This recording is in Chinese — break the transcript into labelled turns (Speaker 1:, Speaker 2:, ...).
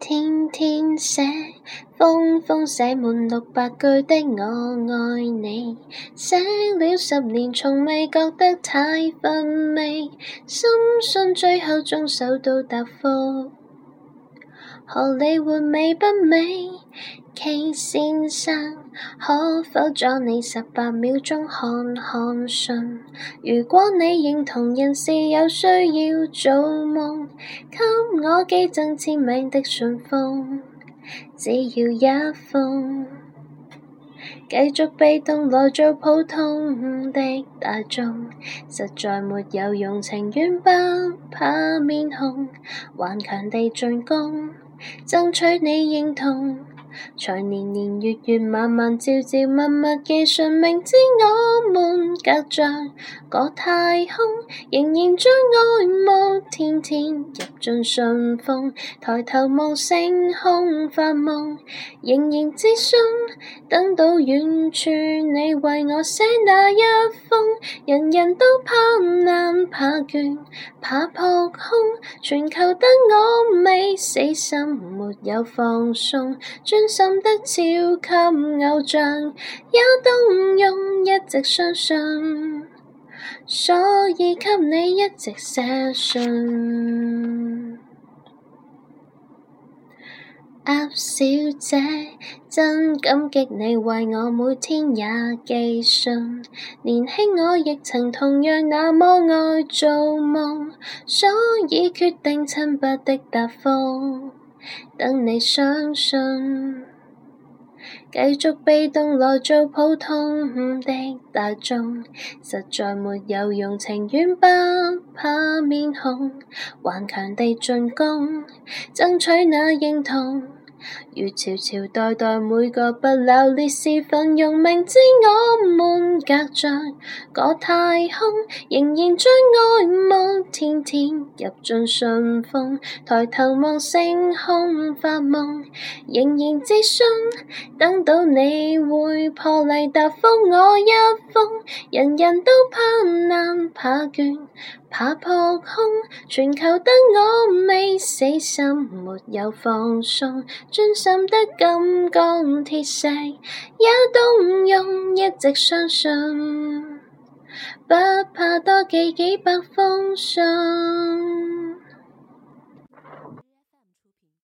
Speaker 1: 天天写，封封写满六百句的我爱你，写了十年，从未觉得太乏味，深信最后终收到答复。何理活美不美，K 先生，可否阻你十八秒钟看看信？如果你认同人是有需要做梦，给我寄赠签名的信封，只要一封。继续被动来做普通的大众，实在没有用，情愿不怕面红，顽强地进攻，争取你认同，才年年月月晚晚朝朝默默寄信，明知我们隔着个太空，仍然将爱。天天入进信封，抬头望星空发梦，仍然自信。等到远处你为我写那一封，人人都怕难、怕倦、怕扑空，全球得我未死心，没有放松，专心得超级偶像也动容，一直相信。所以给你一直写信，阿小姐，真感激你为我每天也寄信。年轻我亦曾同样那么爱做梦，所以决定亲笔的答复，等你相信。继续被动来做普通的大众，实在没有用，情愿不怕面紅，顽强地进攻，争取那认同。如朝朝代代每個不朽烈士奋勇，明知我们隔着個太空，仍然將愛慕天天入进信封。抬頭望星空發夢，仍然自信，等到你會破例答复我一封。人人都怕難怕倦怕破空，全球得我未死心，沒有放鬆。专心得金刚铁石也动容，一直相信，不怕多寄几百封信。